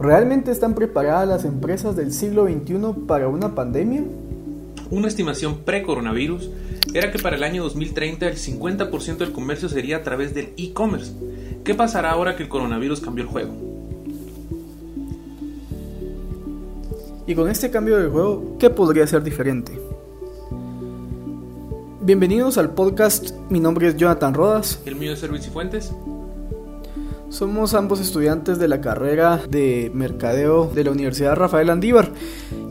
¿Realmente están preparadas las empresas del siglo XXI para una pandemia? Una estimación pre-coronavirus era que para el año 2030 el 50% del comercio sería a través del e-commerce. ¿Qué pasará ahora que el coronavirus cambió el juego? Y con este cambio de juego, ¿qué podría ser diferente? Bienvenidos al podcast, mi nombre es Jonathan Rodas. El mío es Servicio Fuentes. Somos ambos estudiantes de la carrera de Mercadeo de la Universidad Rafael Andívar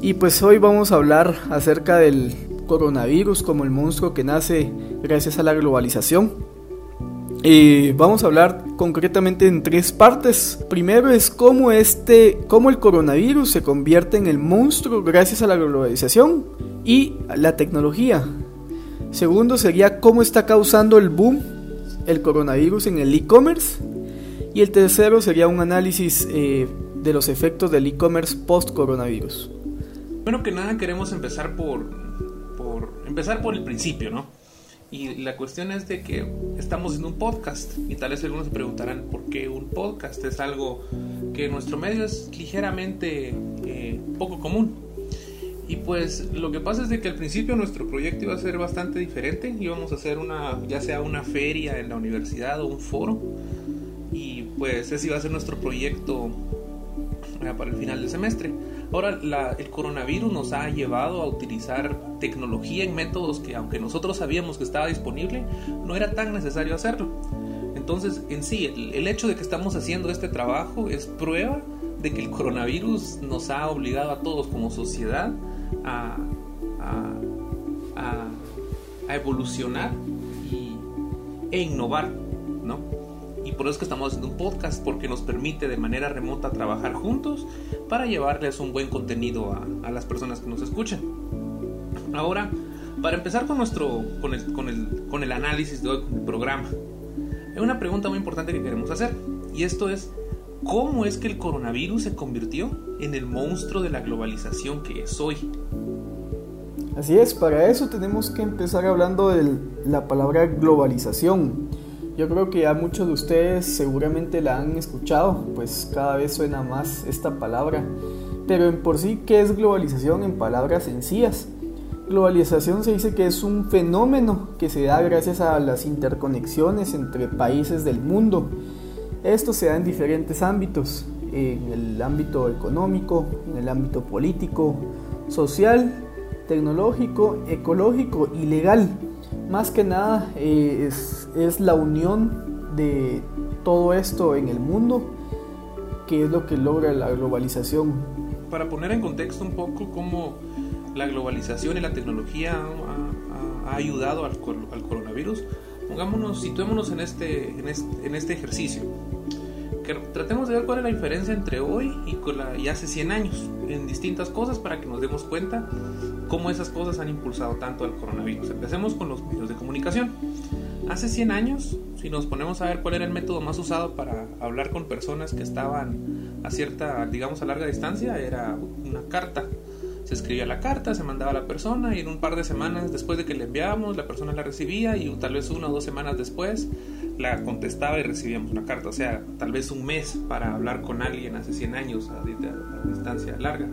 y pues hoy vamos a hablar acerca del coronavirus como el monstruo que nace gracias a la globalización. Y vamos a hablar concretamente en tres partes. Primero es cómo este, cómo el coronavirus se convierte en el monstruo gracias a la globalización y la tecnología. Segundo sería cómo está causando el boom el coronavirus en el e-commerce. Y el tercero sería un análisis eh, de los efectos del e-commerce post-coronavirus. Bueno, que nada queremos empezar por, por empezar por el principio, ¿no? Y la cuestión es de que estamos en un podcast y tal vez algunos se preguntarán por qué un podcast es algo que en nuestro medio es ligeramente eh, poco común. Y pues lo que pasa es de que al principio nuestro proyecto iba a ser bastante diferente, íbamos a hacer una, ya sea una feria en la universidad o un foro, pues ese iba a ser nuestro proyecto eh, para el final del semestre. Ahora el coronavirus nos ha llevado a utilizar tecnología en métodos que aunque nosotros sabíamos que estaba disponible, no era tan necesario hacerlo. Entonces en sí, el, hecho de que estamos haciendo este trabajo es prueba de que el coronavirus nos ha obligado a todos como sociedad a, a, a, evolucionar y, e innovar, ¿no? Por eso es que estamos haciendo un podcast, porque nos permite de manera remota trabajar juntos para llevarles un buen contenido a, las personas que nos escuchan. Ahora, para empezar con, nuestro, con, el, con, el, con el análisis del programa, hay una pregunta muy importante que queremos hacer, y esto es, ¿cómo es que el coronavirus se convirtió en el monstruo de la globalización que es hoy? Así es, para eso tenemos que empezar hablando de la palabra globalización. Yo creo que ya muchos de ustedes seguramente la han escuchado, pues cada vez suena más esta palabra. Pero en por sí, ¿qué es globalización en palabras sencillas? Globalización se dice que es un fenómeno que se da gracias a las interconexiones entre países del mundo. Esto se da en diferentes ámbitos, en el ámbito económico, en el ámbito político, social, tecnológico, ecológico y legal. Más que nada eh, es, la unión de todo esto en el mundo que es lo que logra la globalización. Para poner en contexto un poco cómo la globalización y la tecnología ha, ayudado al, coronavirus, pongámonos, situémonos en este, en este, ejercicio. Que tratemos de ver cuál es la diferencia entre hoy y, y hace 100 años en distintas cosas para que nos demos cuenta cómo esas cosas han impulsado tanto al coronavirus. Empecemos con los medios de comunicación. Hace 100 años, si nos ponemos a ver cuál era el método más usado para hablar con personas que estaban a cierta, digamos, a larga distancia, era una carta. Se escribía la carta, se mandaba a la persona y en un par de semanas después de que le enviábamos, la persona la recibía y tal vez una o dos semanas después la contestaba y recibíamos una carta. O sea, tal vez un mes para hablar con alguien hace 100 años a, distancia larga.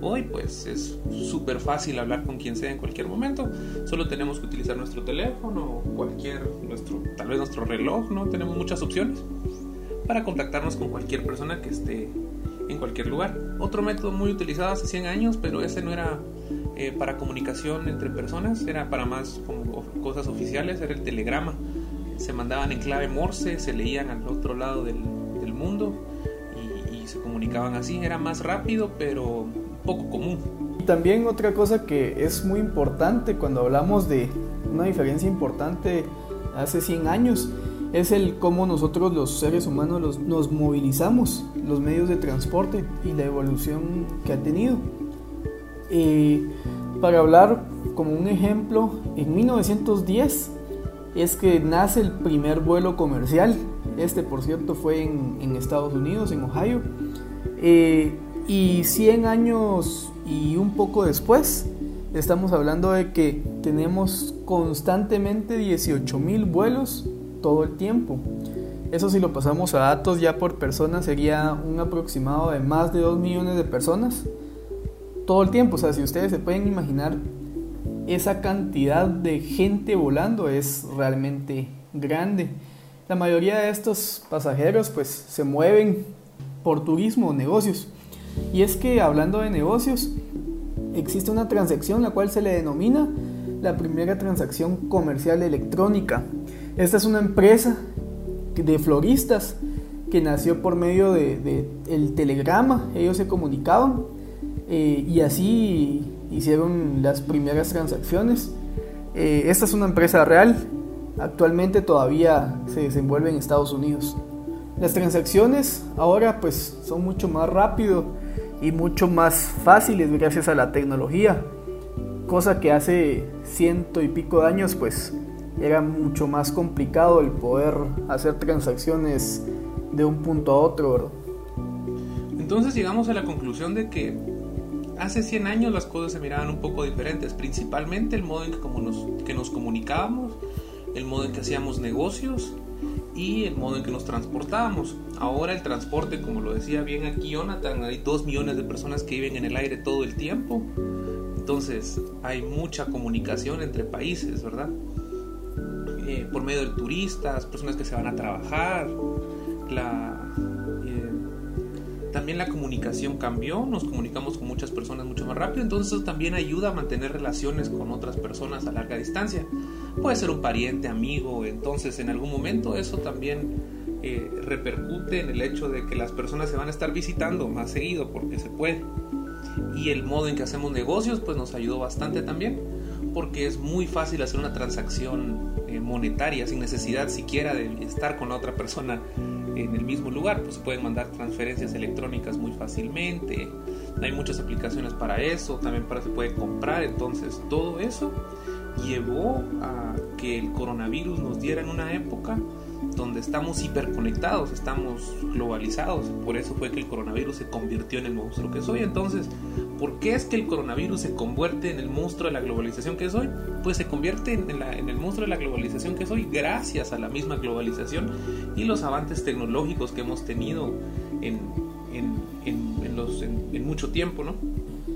Hoy pues es súper fácil hablar con quien sea en cualquier momento. Solo tenemos que utilizar nuestro teléfono o cualquier, nuestro, tal vez nuestro reloj, ¿no? Tenemos muchas opciones para contactarnos con cualquier persona que esté en cualquier lugar. Otro método muy utilizado hace 100 años, pero ese no era eh, para comunicación entre personas, era para más como cosas oficiales, era el telegrama se mandaban en clave Morse, se leían al otro lado del, mundo y, se comunicaban así. Era más rápido, pero poco común. También otra cosa que es muy importante cuando hablamos de una diferencia importante hace 100 años es el cómo nosotros los seres humanos nos movilizamos, los medios de transporte y la evolución que ha tenido. Eh, para hablar como un ejemplo, en 1910 es que nace el primer vuelo comercial. Este, por cierto, fue en, Estados Unidos, en Ohio. Eh, y 100 años y un poco después, estamos hablando de que tenemos constantemente 18 mil vuelos todo el tiempo. Eso si lo pasamos a datos ya por persona sería un aproximado de más de 2 millones de personas todo el tiempo. O sea, si ustedes se pueden imaginar esa cantidad de gente volando es realmente grande. La mayoría de estos pasajeros pues se mueven por turismo o negocios. Y es que hablando de negocios, existe una transacción la cual se le denomina la primera transacción comercial electrónica. Esta es una empresa de floristas que nació por medio de, el telegrama, ellos se comunicaban eh, y así hicieron las primeras transacciones. Eh, esta es una empresa real, actualmente todavía se desenvuelve en Estados Unidos. Las transacciones ahora pues son mucho más rápido y mucho más fáciles gracias a la tecnología, cosa que hace ciento y pico de años pues era mucho más complicado el poder hacer transacciones de un punto a otro. Entonces llegamos a la conclusión de que hace 100 años las cosas se miraban un poco diferentes, principalmente el modo en que, como nos, que nos comunicábamos, el modo en que hacíamos negocios y el modo en que nos transportábamos. Ahora el transporte, como lo decía bien aquí Jonathan, hay 2 millones de personas que viven en el aire todo el tiempo. Entonces hay mucha comunicación entre países, ¿verdad? Eh, por medio de turistas, personas que se van a trabajar, eh, también la comunicación cambió, nos comunicamos con muchas personas mucho más rápido, entonces eso también ayuda a mantener relaciones con otras personas a larga distancia. Puede ser un pariente, amigo, entonces en algún momento eso también eh, repercute en el hecho de que las personas se van a estar visitando más seguido porque se puede. Y el modo en que hacemos negocios pues nos ayudó bastante también porque es muy fácil hacer una transacción eh, monetaria sin necesidad siquiera de estar con la otra persona en el mismo lugar, pues pueden mandar transferencias electrónicas muy fácilmente, hay muchas aplicaciones para eso, también para se puede comprar, entonces todo eso llevó a que el coronavirus nos diera en una época donde estamos hiperconectados, estamos globalizados. Por eso fue que el coronavirus se convirtió en el monstruo que soy. Entonces, ¿por qué es que el coronavirus se convierte en el monstruo de la globalización que soy? Pues se convierte en, el monstruo de la globalización que soy gracias a la misma globalización y los avances tecnológicos que hemos tenido en, mucho tiempo, ¿no?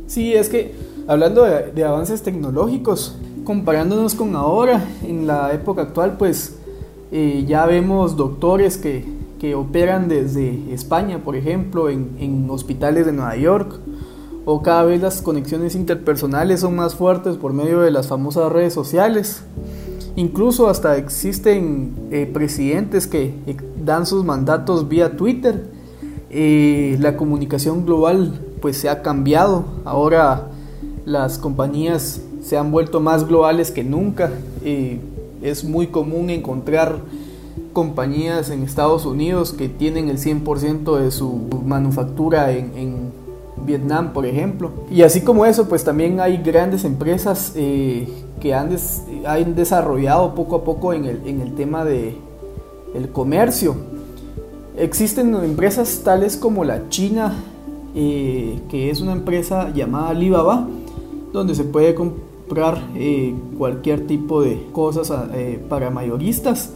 Sí, es que hablando de avances tecnológicos, comparándonos con ahora, en la época actual, pues eh, ya vemos doctores que, que, operan desde España, por ejemplo, en, en, hospitales de Nueva York, o cada vez las conexiones interpersonales son más fuertes por medio de las famosas redes sociales. Incluso hasta existen eh, presidentes que eh, dan sus mandatos vía Twitter. la comunicación global pues se ha cambiado. Ahora las compañías se han vuelto más globales que nunca es muy común encontrar compañías en Estados Unidos que tienen el 100% de su manufactura en, Vietnam, por ejemplo. Y así como eso, pues también hay grandes empresas eh, que han, han, desarrollado poco a poco en el, tema de el comercio. Existen empresas tales como la China, eh, que es una empresa llamada Alibaba, donde se puede comprar eh, cualquier tipo de cosas ah, eh, para mayoristas.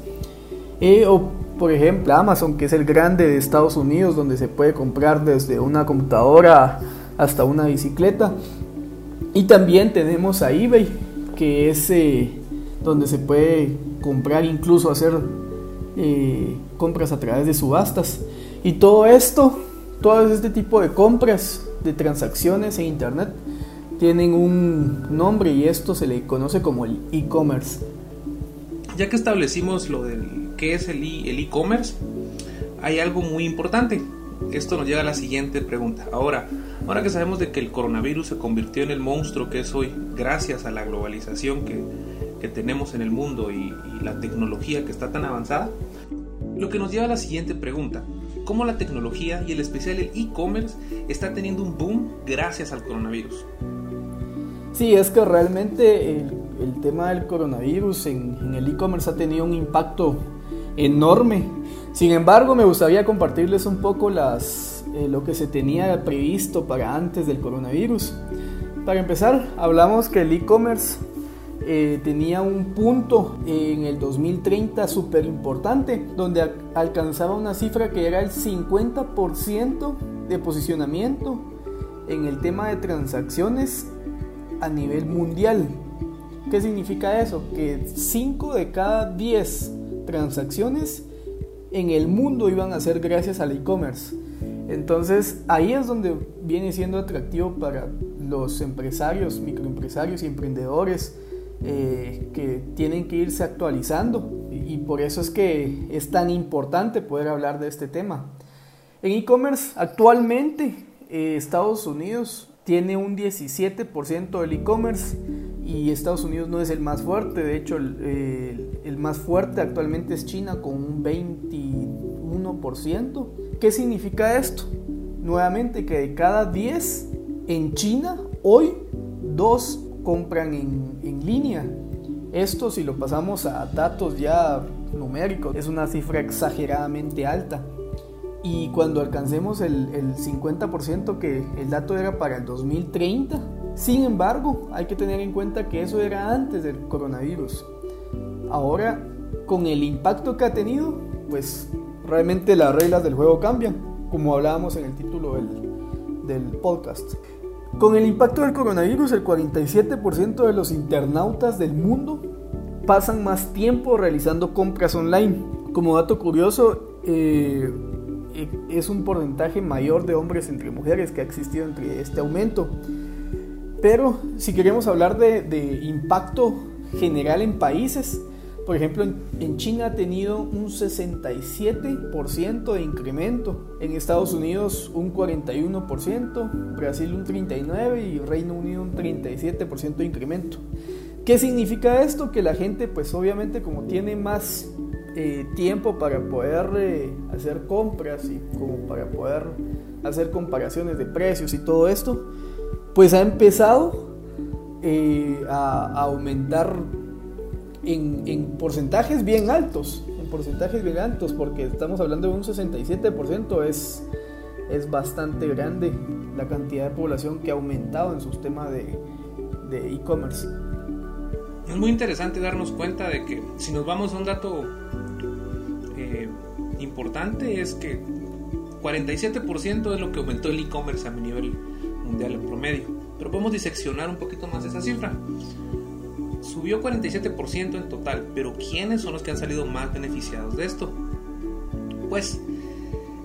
Eh, o por ejemplo Amazon, que es el grande de Estados Unidos, donde se puede comprar desde una computadora hasta una bicicleta. Y también tenemos a eBay, que es donde se puede comprar, incluso hacer compras a través de subastas. Y todo esto, todo este tipo de compras, de transacciones en Internet, tienen un nombre y esto se le conoce como el e-commerce. Ya que establecimos lo del qué es el e-commerce, hay algo muy importante. Esto nos lleva a la siguiente pregunta. Ahora, ahora que sabemos de que el coronavirus se convirtió en el monstruo que es hoy, gracias a la globalización que, que tenemos en el mundo y, y la tecnología que está tan avanzada, lo que nos lleva a la siguiente pregunta. ¿Cómo la tecnología y el especial el e-commerce está teniendo un boom gracias al coronavirus? Sí, es que realmente el, tema del coronavirus en, el e-commerce ha tenido un impacto enorme. Sin embargo, me gustaría compartirles un poco las, eh, lo que se tenía previsto para antes del coronavirus. Para empezar, hablamos que el e-commerce eh, tenía un punto en el 2030 súper importante, donde alcanzaba una cifra que era el 50% de posicionamiento en el tema de transacciones a nivel mundial. ¿Qué significa eso? Que 5 de cada 10 transacciones en el mundo iban a ser gracias al e-commerce. Entonces ahí es donde viene siendo atractivo para los empresarios, microempresarios y emprendedores eh, que tienen que irse actualizando y, por eso es que es tan importante poder hablar de este tema. En e-commerce actualmente eh, Estados Unidos tiene un 17% del e-commerce y Estados Unidos no es el más fuerte, de hecho el, más fuerte actualmente es China con un 21%. ¿Qué significa esto? Nuevamente que de cada 10 en China, hoy dos compran en, en línea. Esto si lo pasamos a datos ya numéricos, es una cifra exageradamente alta. Y cuando alcancemos el, el 50% que el dato era para el 2030, sin embargo, hay que tener en cuenta que eso era antes del coronavirus. Ahora, con el impacto que ha tenido, pues realmente las reglas del juego cambian, como hablábamos en el título del, podcast. Con el impacto del coronavirus, el 47% de los internautas del mundo pasan más tiempo realizando compras online. Como dato curioso, eh, es un porcentaje mayor de hombres entre mujeres que ha existido entre este aumento. Pero si queremos hablar de, de impacto general en países, por ejemplo, en, China ha tenido un 67% de incremento, en Estados Unidos un 41%, Brasil un 39% y Reino Unido un 37% de incremento. ¿Qué significa esto? Que la gente pues obviamente como tiene más eh, tiempo para poder eh, hacer compras y como para poder hacer comparaciones de precios y todo esto, pues ha empezado eh, a aumentar en, porcentajes bien altos, en porcentajes bien altos, porque estamos hablando de un 67%, es, es bastante grande la cantidad de población que ha aumentado en su sistema de e-commerce. es muy interesante darnos cuenta de que si nos vamos a un dato importante es que 47% es lo que aumentó el e-commerce a nivel mundial en promedio. Pero podemos diseccionar un poquito más esa cifra subió 47% en total, pero ¿quiénes son los que han salido más beneficiados de esto? Pues,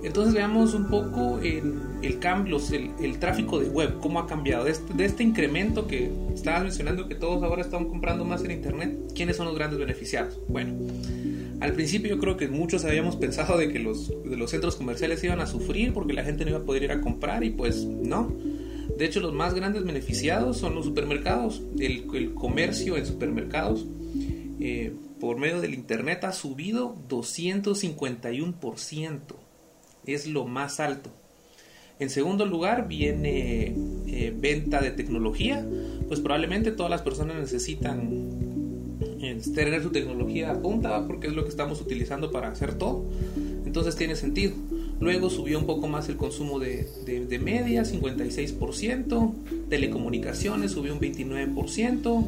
entonces veamos un poco el, cambio, el, tráfico de web, cómo ha cambiado. De este, de este incremento que estabas mencionando que todos ahora están comprando más en Internet, ¿quiénes son los grandes beneficiados? Bueno, al principio yo creo que muchos habíamos pensado de que los, de los centros comerciales iban a sufrir porque la gente no iba a poder ir a comprar y pues no de hecho, los más grandes beneficiados son los supermercados, el, comercio en supermercados. Eh, por medio del Internet ha subido 251%. Es lo más alto. En segundo lugar viene eh, venta de tecnología. Pues probablemente todas las personas necesitan tener su tecnología a punta porque es lo que estamos utilizando para hacer todo. Entonces tiene sentido. Luego subió un poco más el consumo de, media, 56%. Telecomunicaciones subió un 29%.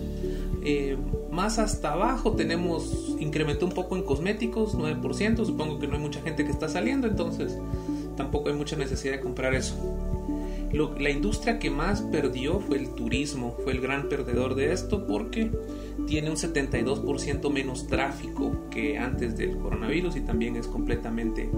Eh, más hasta abajo tenemos, incrementó un poco en cosméticos, 9%. Supongo que no hay mucha gente que está saliendo, entonces tampoco hay mucha necesidad de comprar eso. la industria que más perdió fue el turismo, fue el gran perdedor de esto porque tiene un 72% menos tráfico que antes del coronavirus y también es completamente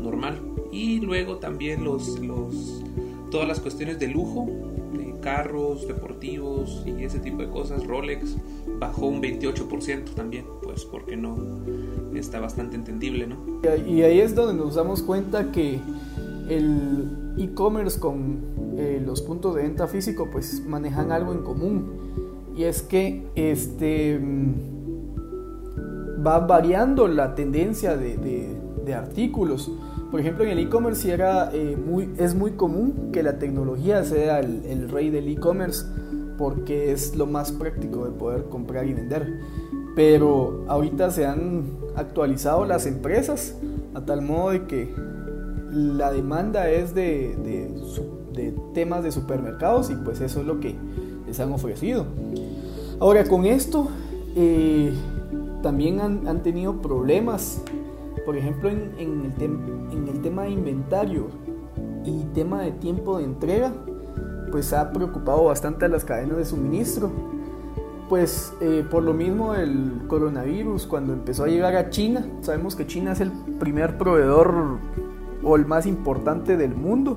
normal. Y luego también los, los, todas las cuestiones de lujo, de carros deportivos y ese tipo de cosas, Rolex bajó un 28% también, pues porque no está bastante entendible, ¿no? Y ahí es donde nos damos cuenta que el e-commerce con eh, los puntos de venta físico pues manejan algo en común y es que este va variando la tendencia de, de artículos por ejemplo, en el e-commerce eh, muy, es muy común que la tecnología sea el, rey del e-commerce porque es lo más práctico de poder comprar y vender. Pero ahorita se han actualizado las empresas a tal modo de que la demanda es de, de, de temas de supermercados y pues eso es lo que les han ofrecido. Ahora con esto eh, también han, tenido problemas, por ejemplo en, el tema de inventario y tema de tiempo de entrega, pues ha preocupado bastante a las cadenas de suministro. Pues eh, por lo mismo el coronavirus cuando empezó a llegar a China, sabemos que China es el primer proveedor o el más importante del mundo.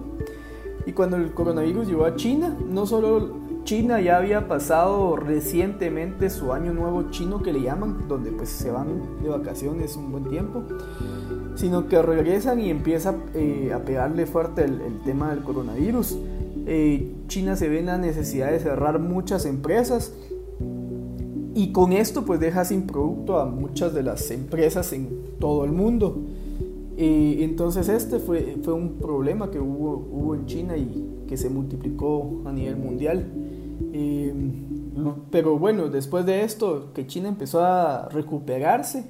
Y cuando el coronavirus llegó a China, no solo China ya había pasado recientemente su año nuevo chino que le llaman, donde pues se van de vacaciones un buen tiempo, sino que regresan y empieza eh, a pegarle fuerte el, tema del coronavirus. Eh, China se ve en la necesidad de cerrar muchas empresas y con esto pues deja sin producto a muchas de las empresas en todo el mundo. Y entonces este fue, un problema que hubo en China y que se multiplicó a nivel mundial. Pero bueno, después de esto, que China empezó a recuperarse,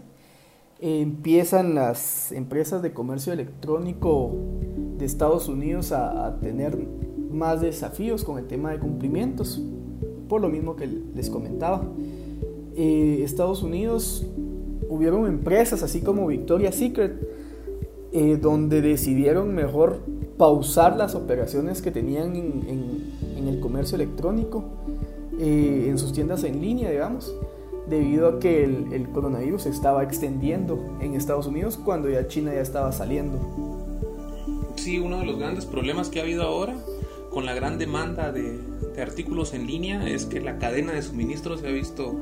empiezan las empresas de comercio electrónico de Estados Unidos a, a, tener más desafíos con el tema de cumplimientos, por lo mismo que les comentaba. Eh, Estados Unidos hubieron empresas así como Victoria's Secret, eh, donde decidieron mejor pausar las operaciones que tenían en, el comercio electrónico, eh, en sus tiendas en línea, digamos, debido a que el, coronavirus se estaba extendiendo en Estados Unidos cuando ya China ya estaba saliendo. Sí, uno de los grandes problemas que ha habido ahora con la gran demanda de, de artículos en línea es que la cadena de suministro se ha visto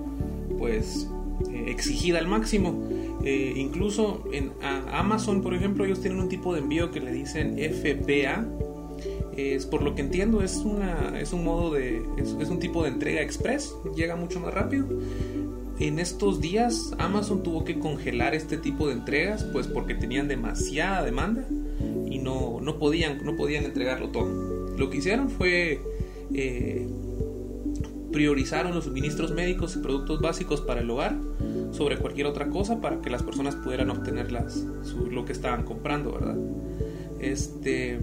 pues eh, exigida al máximo. Eh, incluso en Amazon, por ejemplo, ellos tienen un tipo de envío que le dicen FBA. Por lo que entiendo, es, una, es un modo de. Es, un tipo de entrega express, llega mucho más rápido. En estos días, Amazon tuvo que congelar este tipo de entregas, pues porque tenían demasiada demanda y no, no, podían, no podían entregarlo todo. Lo que hicieron fue eh, priorizaron los suministros médicos y productos básicos para el hogar sobre cualquier otra cosa para que las personas pudieran obtener las, lo que estaban comprando, ¿verdad? Este,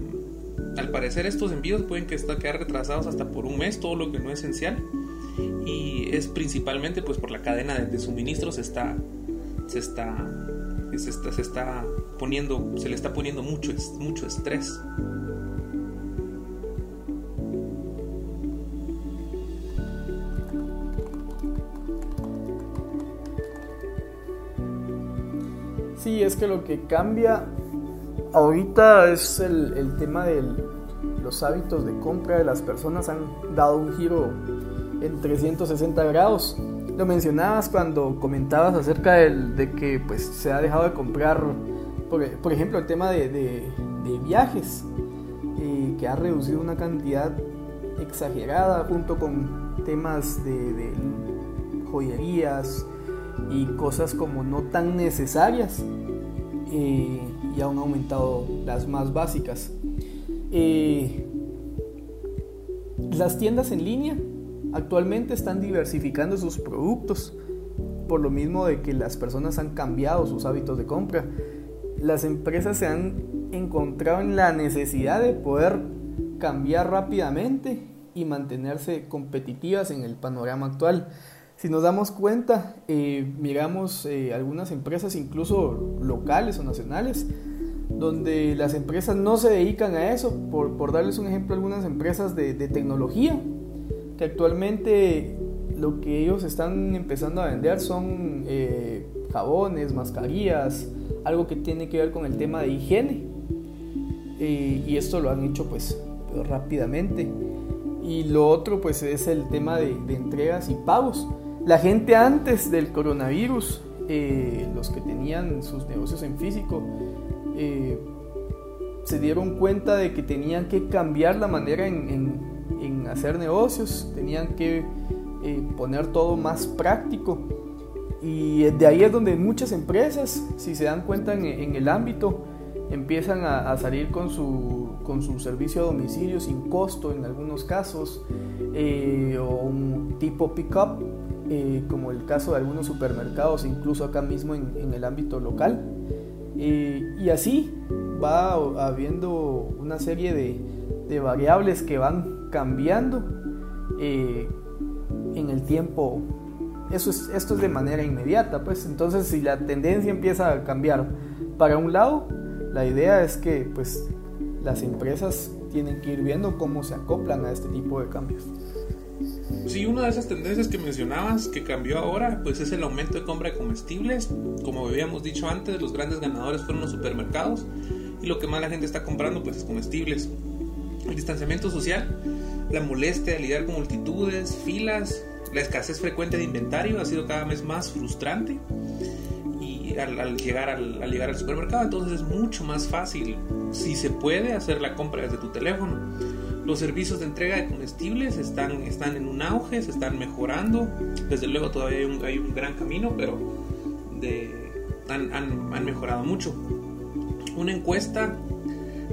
al parecer estos envíos pueden que quedar retrasados hasta por un mes, todo lo que no es esencial. Y es principalmente pues por la cadena de, suministros está, se está, se está, se está poniendo, se le está poniendo mucho, mucho estrés. Sí, es que lo que cambia ahorita es el, tema de los hábitos de compra de las personas han dado un giro en 360 grados. Lo mencionabas cuando comentabas acerca de que pues, se ha dejado de comprar, por, ejemplo, el tema de, viajes, eh, que ha reducido una cantidad exagerada junto con temas de joyerías, y cosas como no tan necesarias eh, y han aumentado las más básicas. Eh, las tiendas en línea actualmente están diversificando sus productos por lo mismo de que las personas han cambiado sus hábitos de compra. Las empresas se han encontrado en la necesidad de poder cambiar rápidamente y mantenerse competitivas en el panorama actual. Si nos damos cuenta, eh, miramos eh, algunas empresas, incluso locales o nacionales, donde las empresas no se dedican a eso. Por, darles un ejemplo, algunas empresas de, tecnología, que actualmente lo que ellos están empezando a vender son eh, jabones, mascarillas, algo que tiene que ver con el tema de higiene. y esto lo han hecho pues rápidamente. Y lo otro pues es el tema de entregas y pagos. La gente antes del coronavirus, eh, los que tenían sus negocios en físico, eh, se dieron cuenta de que tenían que cambiar la manera en, hacer negocios, tenían que eh, poner todo más práctico. Y de ahí es donde muchas empresas, si se dan cuenta en, el ámbito, empiezan a, salir con su, con su servicio a domicilio sin costo en algunos casos, o un tipo pick-up eh, como el caso de algunos supermercados, incluso acá mismo en, el ámbito local. Eh, y así va habiendo una serie de, variables que van cambiando eh, en el tiempo eso es, esto es de manera inmediata, pues entonces si la tendencia empieza a cambiar para un lado, la idea es que pues las empresas tienen que ir viendo cómo se acoplan a este tipo de cambios. Sí, una de esas tendencias que mencionabas que cambió ahora, pues es el aumento de compra de comestibles. Como habíamos dicho antes, los grandes ganadores fueron los supermercados y lo que más la gente está comprando pues es comestibles. El distanciamiento social, la molestia de lidiar con multitudes, filas, la escasez frecuente de inventario ha sido cada vez más frustrante y al, llegar, al, al llegar al supermercado entonces es mucho más fácil, si se puede, hacer la compra desde tu teléfono los servicios de entrega de comestibles están, están en un auge, se están mejorando. Desde luego todavía hay un, gran camino, pero han, mejorado mucho. Una encuesta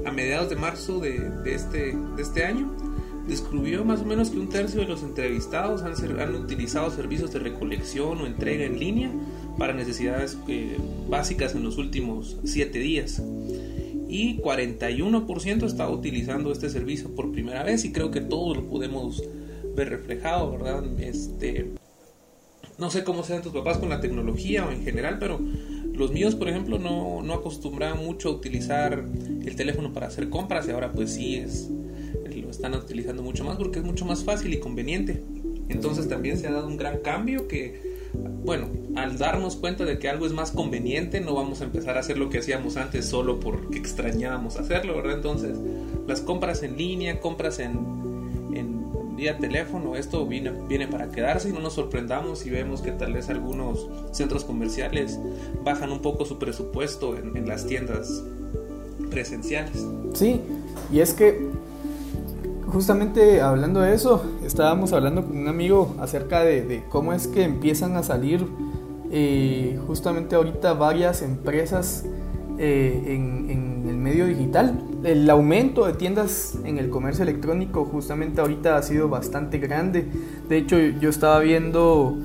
a mediados de marzo de, este, de este año descubrió más o menos que un tercio de los entrevistados han, han utilizado servicios de recolección o entrega en línea para necesidades eh, básicas en los últimos siete días y 41% está utilizando este servicio por primera vez y creo que todos lo podemos ver reflejado, ¿verdad? Este, no sé cómo sean tus papás con la tecnología o en general, pero los míos, por ejemplo, no, no acostumbraban mucho a utilizar el teléfono para hacer compras y ahora pues sí es, lo están utilizando mucho más porque es mucho más fácil y conveniente. Entonces también se ha dado un gran cambio que bueno, al darnos cuenta de que algo es más conveniente, no vamos a empezar a hacer lo que hacíamos antes solo porque extrañábamos hacerlo, ¿verdad? Entonces, las compras en línea, compras en, vía teléfono, esto viene, para quedarse y no nos sorprendamos si vemos que tal vez algunos centros comerciales bajan un poco su presupuesto en las tiendas presenciales. Sí, y es que justamente hablando de eso, estábamos hablando con un amigo acerca de, cómo es que empiezan a salir eh, justamente ahorita varias empresas eh, en, el medio digital. El aumento de tiendas en el comercio electrónico justamente ahorita ha sido bastante grande. De hecho, yo estaba viendo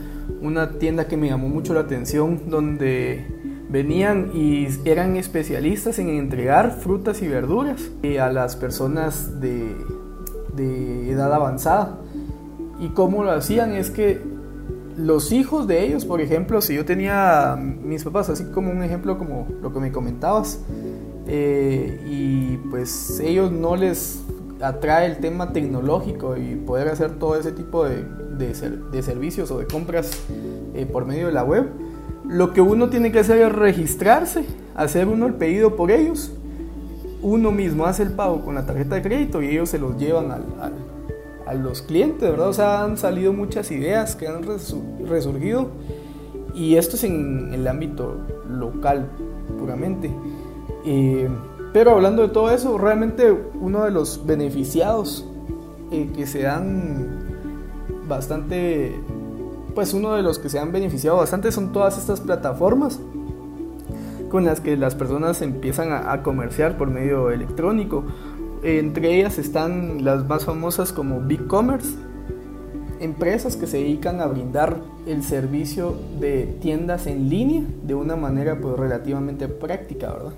una tienda que me llamó mucho la atención donde venían y eran especialistas en entregar frutas y verduras eh, a las personas de, de edad avanzada. Y cómo lo hacían es que los hijos de ellos, por ejemplo, si yo tenía mis papás, así como un ejemplo como lo que me comentabas, eh, y pues ellos no les atrae el tema tecnológico y poder hacer todo ese tipo de, de, servicios o de compras eh, por medio de la web, lo que uno tiene que hacer es registrarse, hacer uno el pedido por ellos. Uno mismo hace el pago con la tarjeta de crédito y ellos se los llevan al, a los clientes, ¿verdad? O sea, han salido muchas ideas que han resurgido y esto es en el ámbito local puramente. Eh, pero hablando de todo eso, realmente uno de los beneficiados eh, que se han bastante, pues uno de los que se han beneficiado bastante son todas estas plataformas con las que las personas empiezan a, comerciar por medio electrónico. Entre ellas están las más famosas como BigCommerce, empresas que se dedican a brindar el servicio de tiendas en línea de una manera pues, relativamente práctica, ¿verdad?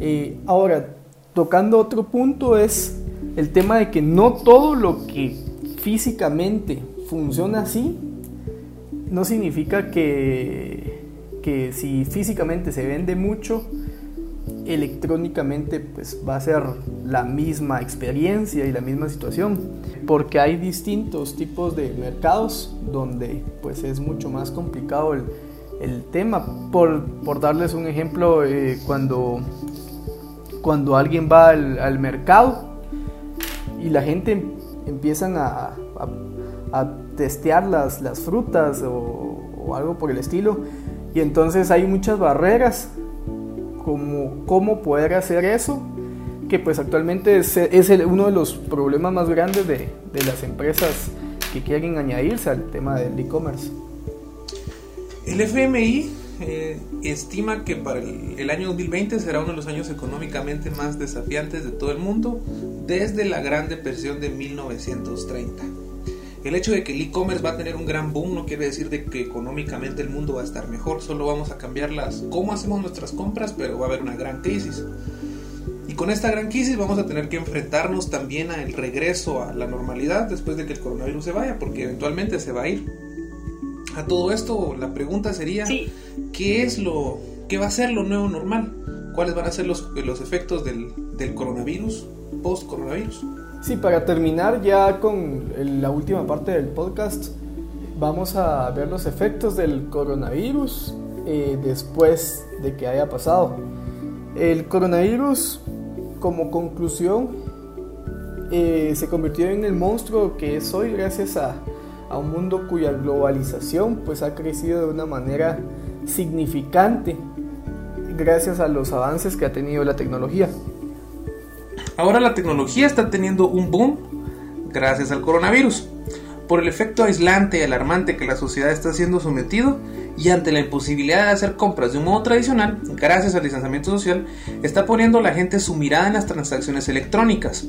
Eh, ahora, tocando otro punto es el tema de que no todo lo que físicamente funciona así no significa que que si físicamente se vende mucho, electrónicamente pues va a ser la misma experiencia y la misma situación porque hay distintos tipos de mercados donde pues es mucho más complicado el, el tema. Por, por, darles un ejemplo eh, cuando cuando alguien va al, mercado y la gente empiezan a, a, testear las, las frutas o, o algo por el estilo y entonces hay muchas barreras como cómo poder hacer eso, que pues actualmente es, uno de los problemas más grandes de, las empresas que quieren añadirse al tema del e-commerce. El FMI eh, estima que para el, el, año 2020 será uno de los años económicamente más desafiantes de todo el mundo desde la Gran Depresión de 1930. El hecho de que el e-commerce va a tener un gran boom no quiere decir de que económicamente el mundo va a estar mejor, solo vamos a cambiar las cómo hacemos nuestras compras, pero va a haber una gran crisis. Y con esta gran crisis vamos a tener que enfrentarnos también al regreso a la normalidad después de que el coronavirus se vaya, porque eventualmente se va a ir. a todo esto, la pregunta sería, ¿qué es lo, qué va a ser lo nuevo normal? ¿Cuáles van a ser los, los efectos del, del coronavirus, post-coronavirus? Sí, para terminar ya con la última parte del podcast, vamos a ver los efectos del coronavirus eh, después de que haya pasado. El coronavirus, como conclusión, eh, se convirtió en el monstruo que es hoy gracias a, a un mundo cuya globalización pues ha crecido de una manera significante gracias a los avances que ha tenido la tecnología. Ahora la tecnología está teniendo un boom gracias al coronavirus, por el efecto aislante y alarmante que la sociedad está siendo sometido y ante la imposibilidad de hacer compras de un modo tradicional, gracias al distanciamiento social, está poniendo la gente su mirada en las transacciones electrónicas,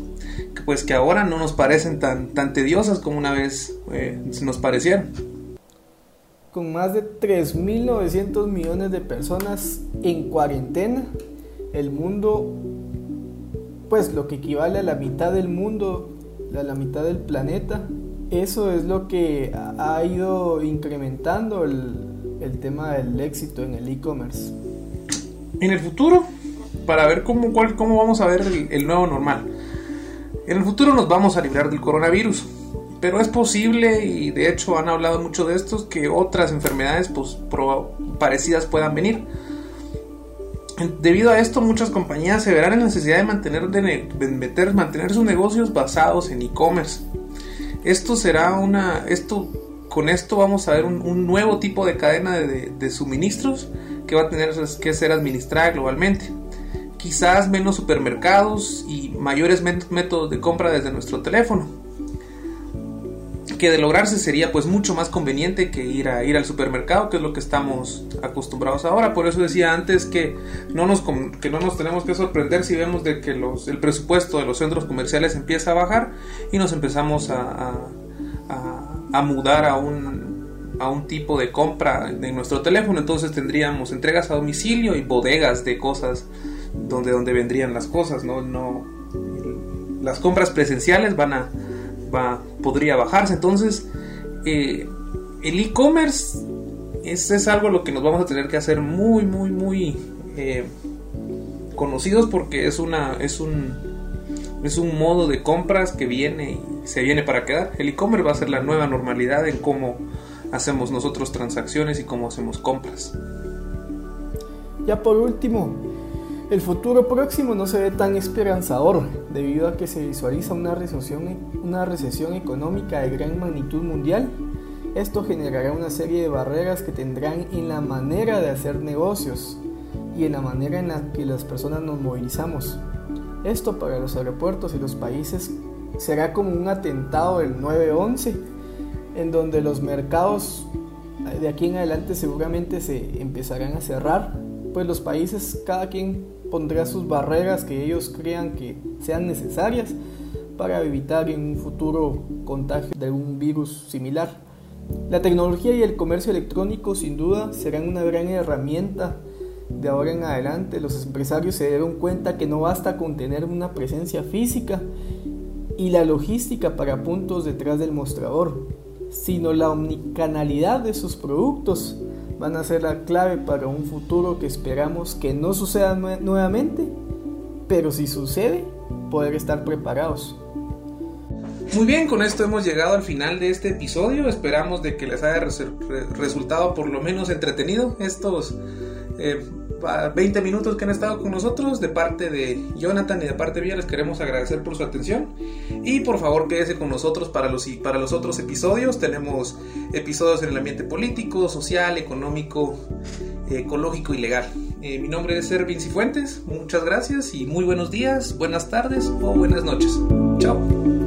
pues que ahora no nos parecen tan, tan tediosas como una vez eh, nos parecieron. Con más de 3.900 millones de personas en cuarentena, el mundo pues lo que equivale a la mitad del mundo, a la mitad del planeta. Eso es lo que ha ido incrementando el, tema del éxito en el e-commerce. En el futuro, para ver cómo, cuál, cómo vamos a ver el, nuevo normal. En el futuro nos vamos a librar del coronavirus, pero es posible, y de hecho han hablado mucho de esto, que otras enfermedades pues, parecidas puedan venir. Debido a esto, muchas compañías se verán en la necesidad de mantener, de, meter, mantener sus negocios basados en e-commerce. Esto será una. Esto, con esto vamos a ver un, nuevo tipo de cadena de, suministros que va a tener que ser administrada globalmente. Quizás menos supermercados y mayores métodos de compra desde nuestro teléfono que de lograrse sería pues mucho más conveniente que ir a ir al supermercado, que es lo que estamos acostumbrados ahora. Por eso decía antes que no nos, que no nos tenemos que sorprender si vemos de que los, el presupuesto de los centros comerciales empieza a bajar y nos empezamos a, a, mudar a un, a un tipo de compra en nuestro teléfono. Entonces tendríamos entregas a domicilio y bodegas de cosas donde, donde vendrían las cosas. ¿no? No, las compras presenciales van a va, podría bajarse. Entonces, eh, el e-commerce es, es, algo lo que nos vamos a tener que hacer muy, muy, muy eh, conocidos porque es una, es un, es un modo de compras que viene y se viene para quedar. El e-commerce va a ser la nueva normalidad en cómo hacemos nosotros transacciones y cómo hacemos compras. Ya por último, el futuro próximo no se ve tan esperanzador debido a que se visualiza una recesión, una recesión económica de gran magnitud mundial. Esto generará una serie de barreras que tendrán en la manera de hacer negocios y en la manera en la que las personas nos movilizamos. Esto para los aeropuertos y los países será como un atentado del 9-11 en donde los mercados de aquí en adelante seguramente se empezarán a cerrar, pues los países cada quien pondrá sus barreras que ellos crean que sean necesarias para evitar en un futuro contagio de un virus similar. La tecnología y el comercio electrónico sin duda serán una gran herramienta de ahora en adelante. Los empresarios se dieron cuenta que no basta con tener una presencia física y la logística para puntos detrás del mostrador, sino la omnicanalidad de sus productos van a ser la clave para un futuro que esperamos que no suceda nuevamente, pero si sucede, poder estar preparados. Muy bien, con esto hemos llegado al final de este episodio. Esperamos de que les haya resultado por lo menos entretenido estos eh, 20 minutos que han estado con nosotros. De parte de Jonathan y de parte mía les queremos agradecer por su atención. Y por favor quédese con nosotros para los, para los otros episodios. Tenemos episodios en el ambiente político, social, económico, ecológico y legal. Eh, mi nombre es Ervin Cifuentes. Muchas gracias y muy buenos días, buenas tardes o buenas noches. Chao.